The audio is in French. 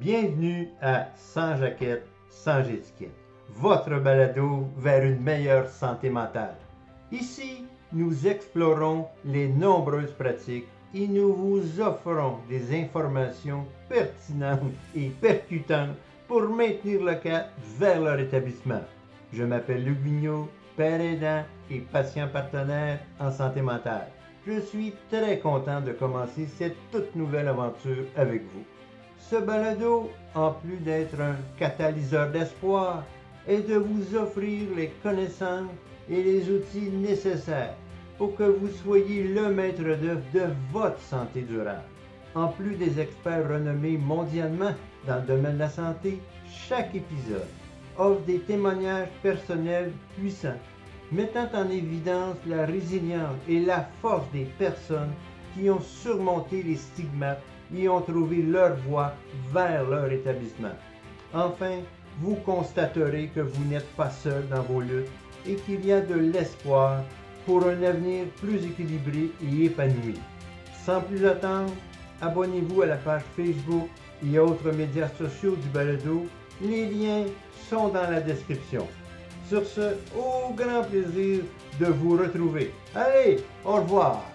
Bienvenue à Sans jaquette, sans étiquette, votre balado vers une meilleure santé mentale. Ici, nous explorons les nombreuses pratiques et nous vous offrons des informations pertinentes et percutantes pour maintenir le cap vers leur établissement. Je m'appelle Luc Vigneault, père aidant et patient partenaire en santé mentale. Je suis très content de commencer cette toute nouvelle aventure avec vous. Ce balado, en plus d'être un catalyseur d'espoir, est de vous offrir les connaissances et les outils nécessaires pour que vous soyez le maître d'œuvre de votre santé durable. En plus des experts renommés mondialement dans le domaine de la santé, chaque épisode offre des témoignages personnels puissants, mettant en évidence la résilience et la force des personnes qui ont surmonté les stigmates et ont trouvé leur voie vers leur établissement. Enfin, vous constaterez que vous n'êtes pas seul dans vos luttes et qu'il y a de l'espoir pour un avenir plus équilibré et épanoui. Sans plus attendre, abonnez-vous à la page Facebook et autres médias sociaux du balado. Les liens sont dans la description. Sur ce, au grand plaisir de vous retrouver. Allez, au revoir!